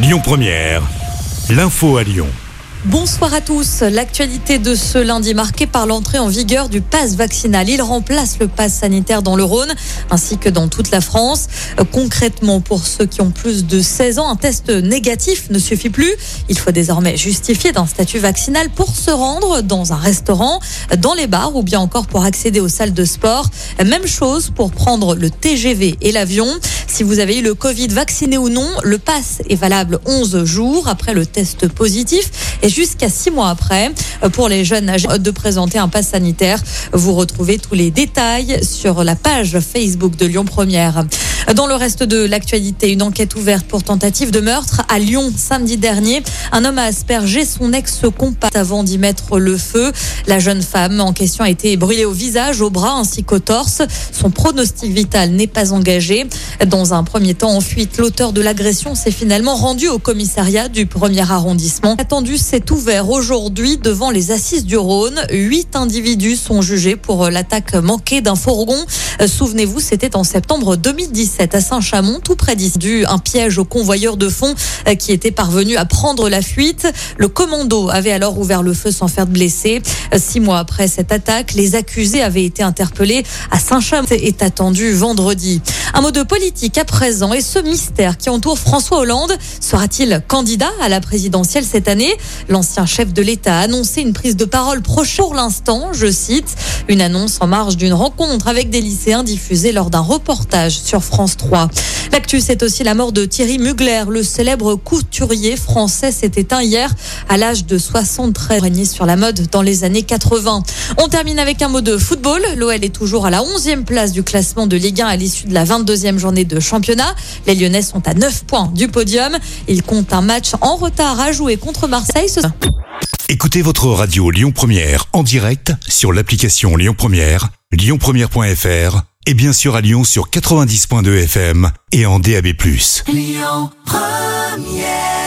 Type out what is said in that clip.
Lyon Première, l'info à Lyon. Bonsoir à tous. L'actualité de ce lundi marquée par l'entrée en vigueur du pass vaccinal. Il remplace le pass sanitaire dans le Rhône ainsi que dans toute la France. Concrètement, pour ceux qui ont plus de 16 ans, un test négatif ne suffit plus. Il faut désormais justifier d'un statut vaccinal pour se rendre dans un restaurant, dans les bars ou bien encore pour accéder aux salles de sport. Même chose pour prendre le TGV et l'avion. Si vous avez eu le Covid vacciné ou non, le pass est valable 11 jours après le test positif et jusqu'à 6 mois après. Pour les jeunes âgés de présenter un pass sanitaire, vous retrouvez tous les détails sur la page Facebook de Lyon Première. Dans le reste de l'actualité, une enquête ouverte pour tentative de meurtre à Lyon samedi dernier. Un homme a aspergé son ex-compagne avant d'y mettre le feu. La jeune femme en question a été brûlée au visage, au bras ainsi qu'au torse. Son pronostic vital n'est pas engagé. Dans un premier temps en fuite, l'auteur de l'agression s'est finalement rendu au commissariat du premier arrondissement. Attendu s'est ouvert aujourd'hui devant les assises du Rhône. Huit individus sont jugés pour l'attaque manquée d'un fourgon. Souvenez-vous, c'était en septembre 2017 à Saint-Chamond, tout près d'ici. Un piège au convoyeur de fonds qui était parvenu à prendre la fuite. Le commando avait alors ouvert le feu sans faire de blessés. Six mois après cette attaque, les accusés avaient été interpellés à Saint-Chamond est attendu vendredi. Un mot de politique à présent et ce mystère qui entoure François Hollande. Sera-t-il candidat à la présidentielle cette année? L'ancien chef de l'État a annoncé une prise de parole proche pour l'instant, je cite, une annonce en marge d'une rencontre avec des lycéens diffusée lors d'un reportage sur France 3. L'actu, c'est aussi la mort de Thierry Mugler, le célèbre couturier français s'est éteint hier à l'âge de 73 régné sur la mode dans les années 80. On termine avec un mot de football. L'OL est toujours à la 11e place du classement de Ligue 1 à l'issue de la 22e journée de championnat. Les Lyonnais sont à 9 points du podium. Ils comptent un match en retard à jouer contre Marseille. Ce... Écoutez votre radio Lyon Première en direct sur l'application Lyon Première, lyonpremière.fr et bien sûr à Lyon sur 90.2 FM et en DAB+. Lyon Première